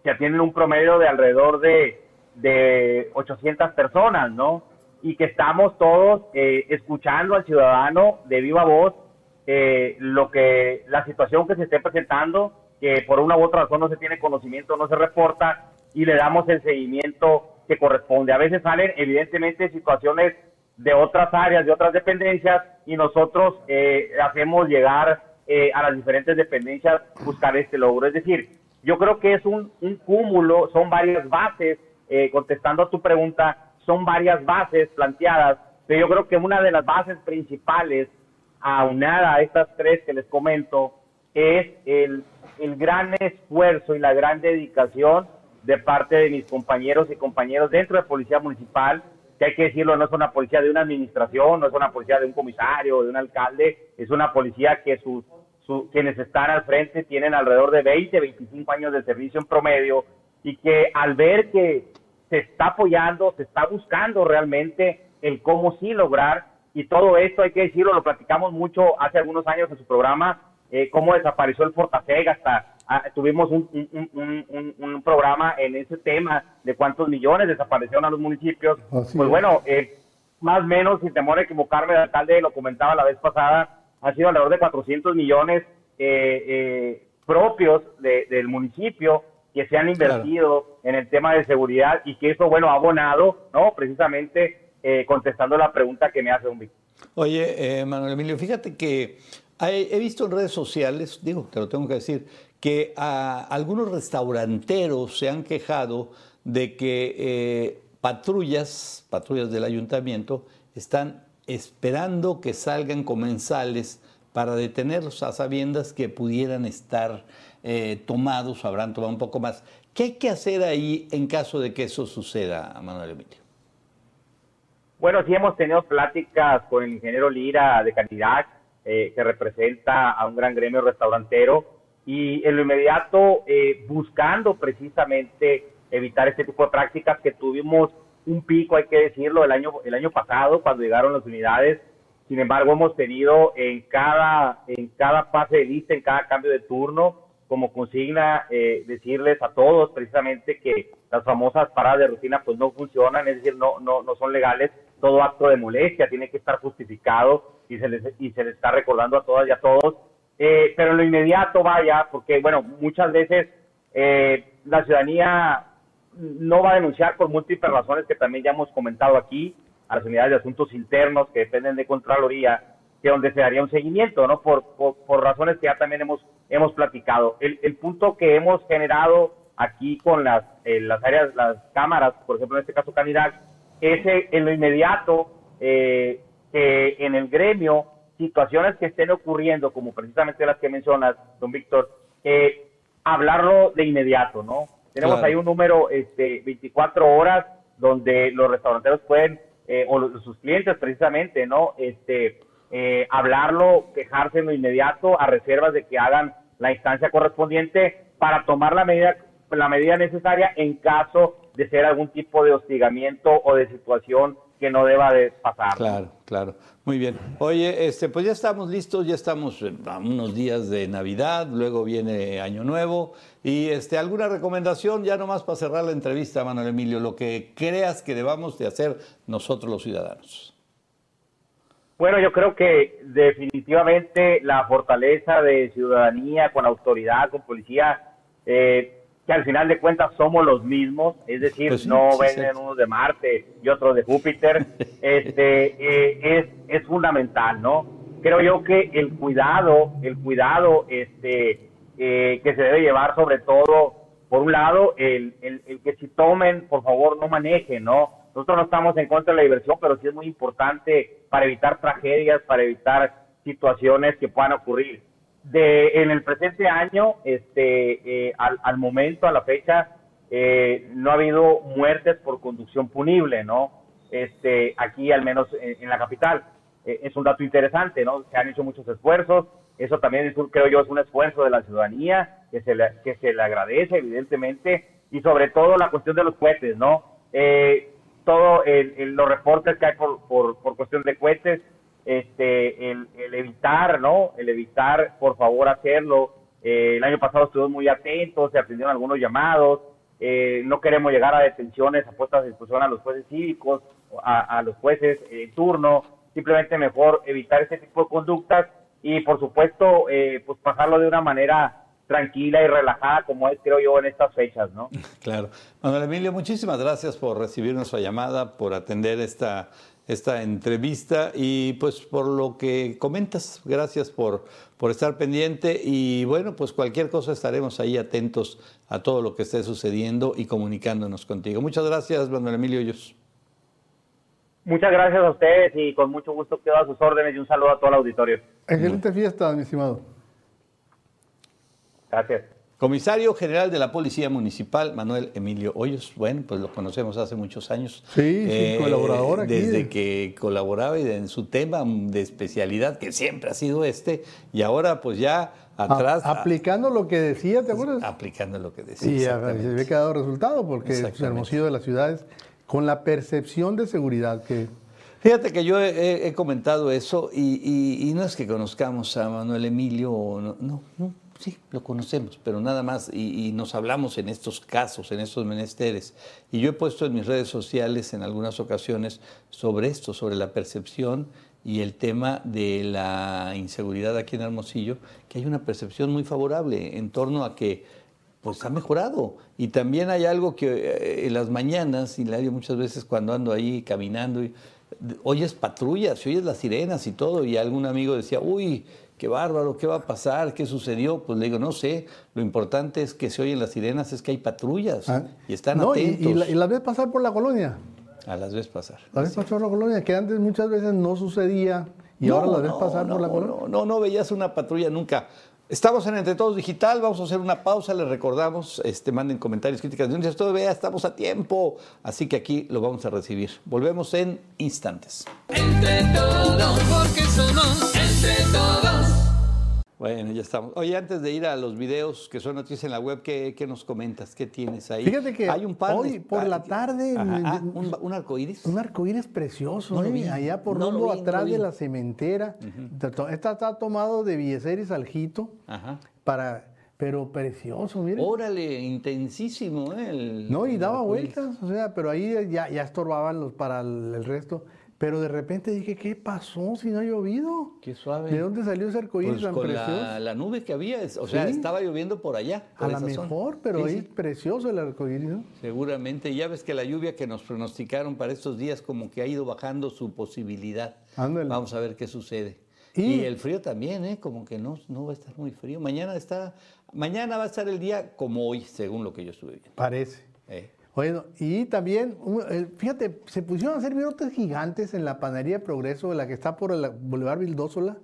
se atienden un promedio de alrededor de, de 800 personas, ¿no? Y que estamos todos eh, escuchando al ciudadano de viva voz eh, lo que la situación que se esté presentando, que por una u otra razón no se tiene conocimiento, no se reporta y le damos el seguimiento que corresponde. A veces salen evidentemente situaciones de otras áreas, de otras dependencias y nosotros eh, hacemos llegar eh, a las diferentes dependencias buscar este logro. Es decir, yo creo que es un, cúmulo, son varias bases, eh, contestando a tu pregunta, son varias bases planteadas, pero yo creo que una de las bases principales aunada a estas tres que les comento, es el, gran esfuerzo y la gran dedicación de parte de mis compañeros y compañeros dentro de Policía Municipal, que hay que decirlo, no es una policía de una administración, no es una policía de un comisario, de un alcalde, es una policía que sus, quienes están al frente tienen alrededor de 20, 25 años de servicio en promedio y que al ver que se está apoyando, se está buscando realmente el cómo sí lograr y todo esto hay que decirlo, lo platicamos mucho hace algunos años en su programa, eh, cómo desapareció el Fortaseg, hasta ah, tuvimos un, un, un, programa en ese tema de cuántos millones desaparecieron a los municipios. pues bueno, eh, más o menos, sin temor a equivocarme, el alcalde lo comentaba la vez pasada, ha sido alrededor de 400 millones eh, eh, propios del municipio que se han invertido en el tema de seguridad y que eso, bueno, ha abonado, ¿no? Precisamente eh, contestando la pregunta que me hace un Vic. Oye, eh, Manuel Emilio, fíjate que he visto en redes sociales, digo, te lo tengo que decir, que algunos restauranteros se han quejado de que patrullas, patrullas del ayuntamiento, están esperando que salgan comensales para detenerlos a sabiendas que pudieran estar eh, tomados habrán tomado un poco más. ¿Qué hay que hacer ahí en caso de que eso suceda, Manuel Emilio? Bueno, sí hemos tenido pláticas con el ingeniero Lira de Canidad, eh, que representa a un gran gremio restaurantero, y en lo inmediato eh, buscando precisamente evitar este tipo de prácticas que tuvimos un pico, hay que decirlo, el año, el año pasado cuando llegaron las unidades. Sin embargo, hemos tenido en cada, en cada de lista, en cada cambio de turno, como consigna eh, decirles a todos precisamente que las famosas paradas de rutina pues no funcionan, es decir, no, no, no son legales. Todo acto de molestia tiene que estar justificado y se les, y se les está recordando a todas y a todos. Eh, pero en lo inmediato vaya, porque bueno, muchas veces eh, la ciudadanía no va a denunciar por múltiples razones que también ya hemos comentado aquí, a las unidades de asuntos internos que dependen de Contraloría, que donde se daría un seguimiento, ¿no? Por, por, razones que ya también hemos, hemos platicado. El, el punto que hemos generado aquí con las, eh, las áreas, las cámaras, por ejemplo, en este caso Canidad, es eh, en lo inmediato eh, que en el gremio situaciones que estén ocurriendo, como precisamente las que mencionas, don Víctor, hablarlo de inmediato, ¿no? Tenemos ahí un número, este, 24 horas, donde los restauranteros pueden, o sus clientes precisamente, ¿no? Este, eh, hablarlo, quejarse en lo inmediato a reservas de que hagan la instancia correspondiente para tomar la medida, la medida necesaria en caso de ser algún tipo de hostigamiento o de situación que no deba de pasar. Claro, claro. Muy bien. Oye, este, pues ya estamos listos, ya estamos a unos días de Navidad, luego viene Año Nuevo. Y este, alguna recomendación, ya nomás para cerrar la entrevista, Manuel Emilio, lo que creas que debamos de hacer nosotros los ciudadanos. Bueno, yo creo que definitivamente la fortaleza de ciudadanía con autoridad, con policía, eh, que al final de cuentas somos los mismos, es decir, pues no venden unos de Marte y otros de Júpiter, este, eh, es, es fundamental, ¿no? Creo yo que el cuidado, el cuidado este, eh, que se debe llevar sobre todo, por un lado, el, el, el que si tomen, por favor, no manejen, ¿no? Nosotros no estamos en contra de la diversión, pero sí es muy importante para evitar tragedias, para evitar situaciones que puedan ocurrir. De, en el presente año, este, eh, al, momento, a la fecha, eh, no ha habido muertes por conducción punible, ¿no? Este, aquí, al menos en, la capital. Eh, es un dato interesante, ¿no? Se han hecho muchos esfuerzos. Eso también, creo yo, es un esfuerzo de la ciudadanía que se le, que se le agradece, evidentemente. Y sobre todo la cuestión de los cohetes, ¿no? Eh, todo el, los reportes que hay por, por, cuestión de cohetes, este, el, evitar, ¿no? El evitar, por favor, hacerlo. Eh, el año pasado estuvimos muy atentos, se atendieron algunos llamados, eh, no queremos llegar a detenciones, a puestas de discusión a los jueces cívicos, a, los jueces en turno, simplemente mejor evitar ese tipo de conductas y, por supuesto, eh, pues pasarlo de una manera tranquila y relajada como es, creo yo, en estas fechas, ¿no? Claro. Manuel Emilio, muchísimas gracias por recibir nuestra llamada, por atender esta, esta entrevista y pues por lo que comentas, gracias por, por estar pendiente y bueno, pues cualquier cosa estaremos ahí atentos a todo lo que esté sucediendo y comunicándonos contigo. Muchas gracias, Manuel Emilio Hoyos. Muchas gracias a ustedes y con mucho gusto quedo a sus órdenes y un saludo a todo el auditorio. Excelente fiesta, mi estimado. Gracias. Comisario General de la Policía Municipal, Manuel Emilio Hoyos. Bueno, pues lo conocemos hace muchos años. Sí, sí, eh, colaborador aquí. Desde que colaboraba y en su tema de especialidad, que siempre ha sido este, y ahora pues ya atrás. aplicando lo que decía, ¿te acuerdas? Aplicando lo que decía. Y se ve que ha dado resultado, porque el Hermosillo de las ciudades, con la percepción de seguridad que Fíjate que yo he, comentado eso y, no es que conozcamos a Manuel Emilio, no, no, no, sí, lo conocemos, pero nada más, y, nos hablamos en estos casos, en estos menesteres. Y yo he puesto en mis redes sociales en algunas ocasiones sobre esto, sobre la percepción y el tema de la inseguridad aquí en Hermosillo, que hay una percepción muy favorable en torno a que pues ha mejorado. Y también hay algo que eh, en las mañanas, Hilario, muchas veces cuando ando ahí caminando, y, oyes patrullas, oyes las sirenas y todo, y algún amigo decía, uy, qué bárbaro, qué va a pasar, qué sucedió. Pues le digo, no sé, lo importante es que se oyen las sirenas, es que hay patrullas ah, y están atentos. Y, y, las ves pasar por la colonia. A las ves pasar. Las ves pasar por la colonia, que antes muchas veces no sucedía y ahora la ves pasar por la no, colonia. no, no, no veías una patrulla nunca. Estamos en Entre Todos Digital, vamos a hacer una pausa, les recordamos, este, manden comentarios, críticas, denuncias, todo, vea, estamos a tiempo, así que aquí lo vamos a recibir. Volvemos en instantes. Entre todos, porque somos entre todos. Bueno, ya estamos. Oye, antes de ir a los videos que son noticias en la web, ¿qué, qué nos comentas? ¿Qué tienes ahí? Fíjate que hay un par hoy de- por la ah, tarde ajá, ah, un, un arcoíris. Un arcoíris precioso, No lo vi, allá por no lo rumbo no atrás lo de la cementera. Esta está tomado de Billecer y Saljito, Ajá. para, pero precioso, mire. Órale, intensísimo, ¿eh? el- No, y el daba arcoíris. vueltas, o sea, pero ahí ya, ya estorbaban los para el, el resto. Pero de repente dije, ¿qué pasó si no ha llovido? Qué suave. ¿De dónde salió ese arcoíris Pues tan con precioso? la, la nube que había, es- o sea, Sí. estaba lloviendo por allá. A lo zona. mejor, pero Sí, sí, precioso el arcoíris, ¿no? seguramente. Ya ves que la lluvia que nos pronosticaron para estos días como que ha ido bajando su posibilidad. Ándale. Vamos a ver qué sucede. Y- Y, el frío también, ¿eh? Como que no, no va a estar muy frío. Mañana está, mañana va a estar el día como hoy, según lo que yo estuve viendo. Parece. Eh. Bueno, y también, el- fíjate, se pusieron a hacer virotes gigantes en la panadería Progreso, la que está por el Boulevard Vildósola.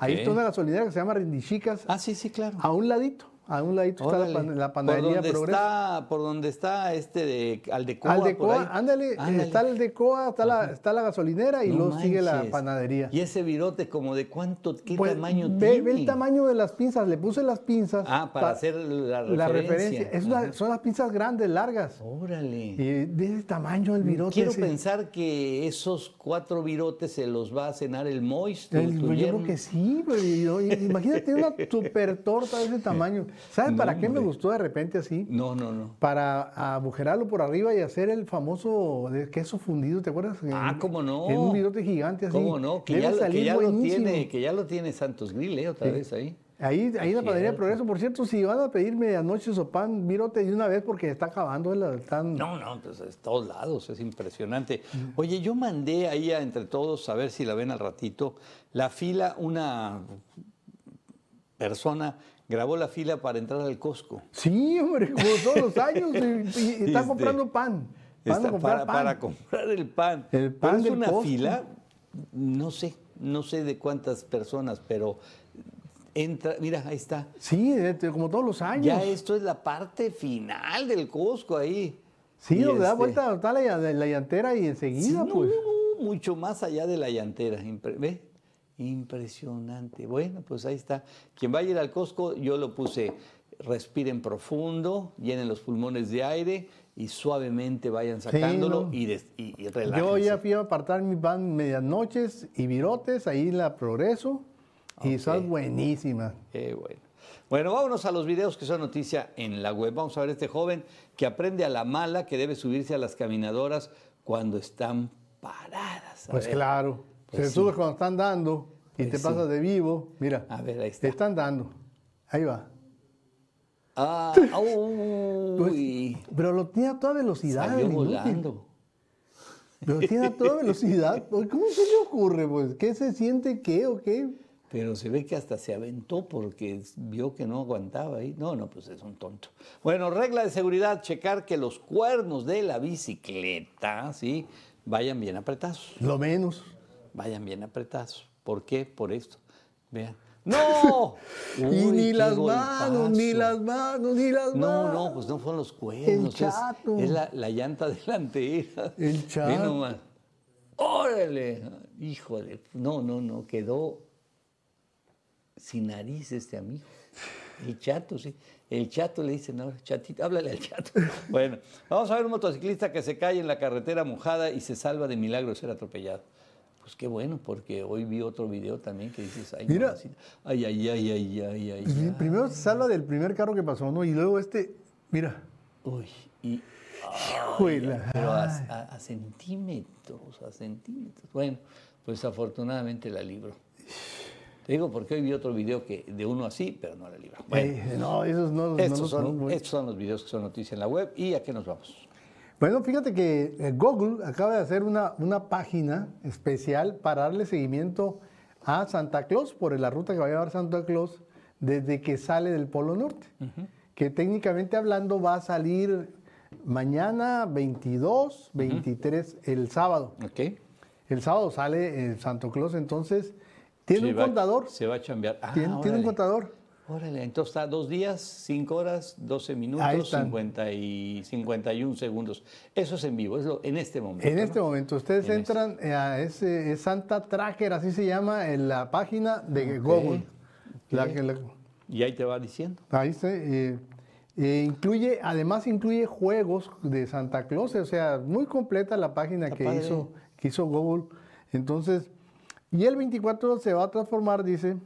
Ahí está una gasolinera que se llama Rindichicas. Ah, sí, sí, claro. A un ladito, a un ladito está la, Órale. pan- la por panadería donde Progreso. está, por donde está este de Aldecoa. por Aldecoa, ahí. ándale, Ándale. está el Aldecoa, está la, está la gasolinera y No luego sigue la panadería. Y ese virote como de cuánto, qué Pues, tamaño ve, tiene. ve el tamaño de las pinzas, le puse las pinzas. Ah, para pa- hacer la referencia. la referencia. Es una- son las pinzas grandes, largas. Órale. Y de ese tamaño el virote. Quiero ese. pensar que esos cuatro virotes se los va a cenar el Mois, tu- El- tu pues yo yerno. creo que sí, pero yo- imagínate una super torta de ese tamaño. ¿Sabes No, para qué me gustó de repente así? No, no, no. Para agujerarlo por arriba y hacer el famoso de queso fundido, ¿te acuerdas? Ah, En- cómo no. En un virote gigante así. ¿Cómo no? Que ya, que ya lo tiene, que ya lo tiene Santos Grill, ¿eh? Otra vez ahí. Ahí, ahí la panadería. Progreso, por cierto, si van a pedir medianoche o pan, virote de una vez porque está acabando están No, no, pues es todos lados, es impresionante. Oye, yo mandé ahí a entre todos, a ver si la ven al ratito, la fila, una persona grabó la fila para entrar al Costco. Sí, hombre, como todos los años. y, y están Este, comprando pan. Está para, pan. para comprar el pan. El Pero pan es del una Costco. fila, no sé, no sé de cuántas personas, pero entra, mira, ahí está. Sí, como todos los años. Ya esto es la parte final del Costco ahí. Sí, donde da este, vuelta está la, la llantera y sí, enseguida, no, pues. mucho más allá de la llantera. ¿Ve? Impresionante. Bueno, pues ahí está. Quien vaya a ir al Costco, yo lo puse, respiren profundo, llenen los pulmones de aire y suavemente vayan sacándolo no. y, des- y, y Yo ya fui a apartar mi pan medianoches y virotes ahí la Progreso y son buenísimas. Qué bueno. Bueno, vámonos a los videos que son noticia en la web. Vamos a ver este joven que aprende a la mala que debe subirse a las caminadoras cuando están paradas. A Pues ver. claro, Pues sí. sube cuando están dando y Pues te sí. pasas de vivo. Mira, A ver, ahí está. te están dando. Ahí va. Ah, Pues, uy, pero lo tiene a toda velocidad. salió volando. Lo tiene a toda velocidad. Pues, ¿Cómo se le ocurre? Pues, ¿Qué se siente qué o qué? Pero se ve que hasta se aventó porque vio que no aguantaba ahí. No, no, pues es un tonto. Bueno, regla de seguridad, checar que los cuernos de la bicicleta, ¿sí? Vayan bien apretados. Lo menos. Vayan bien apretados. ¿Por qué? Por esto. Vean. ¡No! y ni las manos, ni las manos, ni las No, manos. no, pues no fueron los cuernos. es- chato. Es, la, la llanta delantera. El chato. ¡Órale! Híjole. No, no, no. Quedó sin nariz este amigo. El chato, sí. El chato le dicen ahora, chatito, háblale al chato. Bueno, vamos a ver un motociclista que se cae en la carretera mojada y se salva de milagro de ser atropellado. Pues qué bueno, porque hoy vi otro video también que dices, ay, Mira. mamacita. ay, ay, ay, ay, ay, ay, Sí, ay. Primero se salva del primer carro que pasó, ¿no? Y luego este, mira. Uy, y Juela. pero a, a- a centímetros, a centímetros. Bueno, pues afortunadamente la libró. Te digo porque hoy vi otro video que de uno así, pero no la libró. Bueno, Eh, no, esos no, estos, son, conozco. estos son los videos que son noticias en la web. ¿Y a qué nos vamos? Bueno, fíjate que eh, Google acaba de hacer una, una página especial para darle seguimiento a Santa Claus por la ruta que va a llevar Santa Claus desde que sale del Polo Norte. Que técnicamente hablando va a salir mañana 22, 23, el sábado. ¿Ok? El sábado sale el Santo Claus, entonces Tiene Se un va- contador. Se va a chambear. Ah, tiene, tiene un contador. Órale, entonces está dos días, cinco horas, 12 Ahí minutos, están. 50 y 51 segundos. Eso es en vivo, es lo- en este momento. En ¿no? este momento, ustedes En entran eh, a ese es Santa Tracker, así se llama, en la página de Google. La que la- Y ahí te va diciendo. ahí se, eh, eh, incluye, además incluye juegos de Santa Claus, o sea, muy completa la página Está que hizo, que hizo Google. Entonces, y el 24 se va a transformar, dice,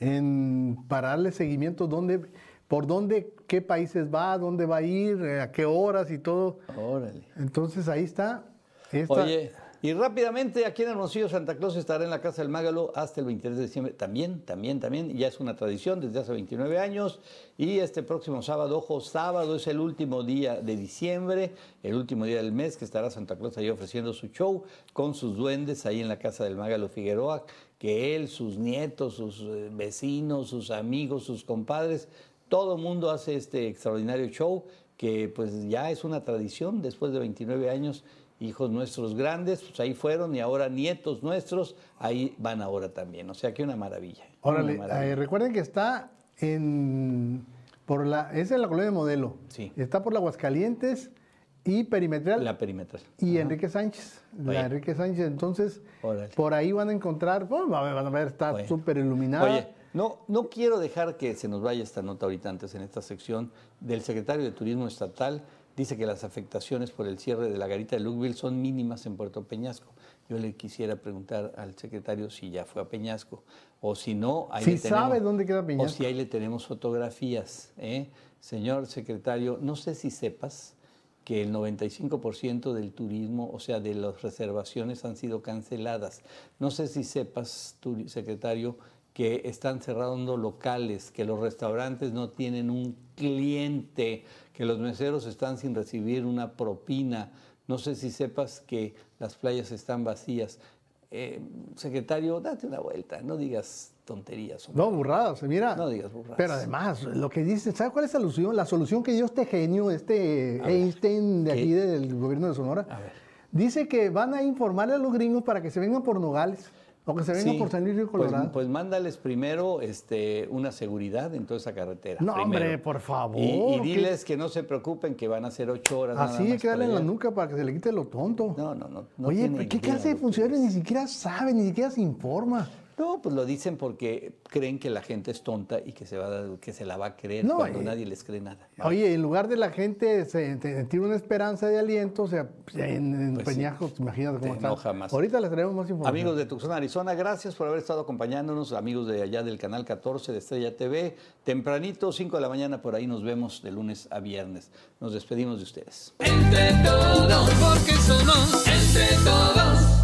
en para darle seguimiento dónde, por dónde, qué países va, dónde va a ir, eh, a qué horas y todo. Órale. Entonces ahí está. Esta- Oye, y rápidamente aquí en Hermosillo Santa Claus estará en la Casa del Mágalo hasta el 23 de diciembre. También, también, también. Ya es una tradición desde hace 29 años. Y este próximo sábado, ojo, sábado es el último día de diciembre, el último día del mes que estará Santa Claus ahí ofreciendo su show con sus duendes ahí en la Casa del Mágalo Figueroa. Que él, sus nietos, sus eh, vecinos, sus amigos, sus compadres, todo mundo hace este extraordinario show que pues ya es una tradición después de 29 años hijos nuestros grandes, pues ahí fueron y ahora nietos nuestros, ahí van ahora también. O sea que una maravilla. una Órale, maravilla. eh, recuerden que está en por la es en la colonia de Modelo. Sí. Está por la Aguascalientes y Perimetral la perimetral. y Enrique Sánchez. Oye. La Enrique Sánchez, entonces Órale. por ahí van a encontrar, bueno, van a ver, está súper iluminada. Oye, no, no quiero dejar que se nos vaya esta nota ahorita antes en esta sección del secretario de Turismo Estatal. Dice que las afectaciones por el cierre de la garita de Lukeville son mínimas en Puerto Peñasco. Yo le quisiera preguntar al secretario si ya fue a Peñasco o si no, ahí Si le tenemos- sabe dónde queda O Peñasco. si ahí le tenemos fotografías. ¿eh? Señor secretario, no sé si sepas que el 95% del turismo, o sea, de las reservaciones han sido canceladas. No sé si sepas, secretario, que están cerrando locales, que los restaurantes no tienen un cliente, que los meseros están sin recibir una propina. No sé si sepas que las playas están vacías. Eh, secretario, date una vuelta, no digas tonterías. hombre. No, burradas, mira. No digas burradas. Pero además, lo que dice, ¿sabe cuál es la solución? La solución que dio este genio, este A ver, Einstein de ¿qué? aquí del gobierno de Sonora, A ver. dice que van a informarle a los gringos para que se vengan por Nogales o que se vengan Sí, por San Luis Río pues- Colorado. Pues, mándales primero este, una seguridad en toda esa carretera. No, primero. hombre, por favor, Y, y ¿qué? diles que no se preocupen, que van a ser ocho horas. Así hay que darle en la nuca para que se le quite lo tonto. No, no, no. no Oye, ¿qué clase de lo funcionarios es. ni siquiera sabe, ni siquiera se informa? No, pues lo dicen porque creen que la gente es tonta y que se, va a- que se la va a creer No, cuando eh, nadie les cree nada. Oye, en lugar de la gente se- te- sentir una esperanza de aliento, o sea, en, en Pues sí. Peñascos, imagínate cómo Te está. enoja más. Ahorita les traemos más información. Amigos de Tucson, Arizona, gracias por haber estado acompañándonos. Amigos de allá del canal 14 de Estrella TV. Tempranito, 5 de la mañana, por ahí nos vemos de lunes a viernes. Nos despedimos de ustedes. Entre todos, porque somos entre todos.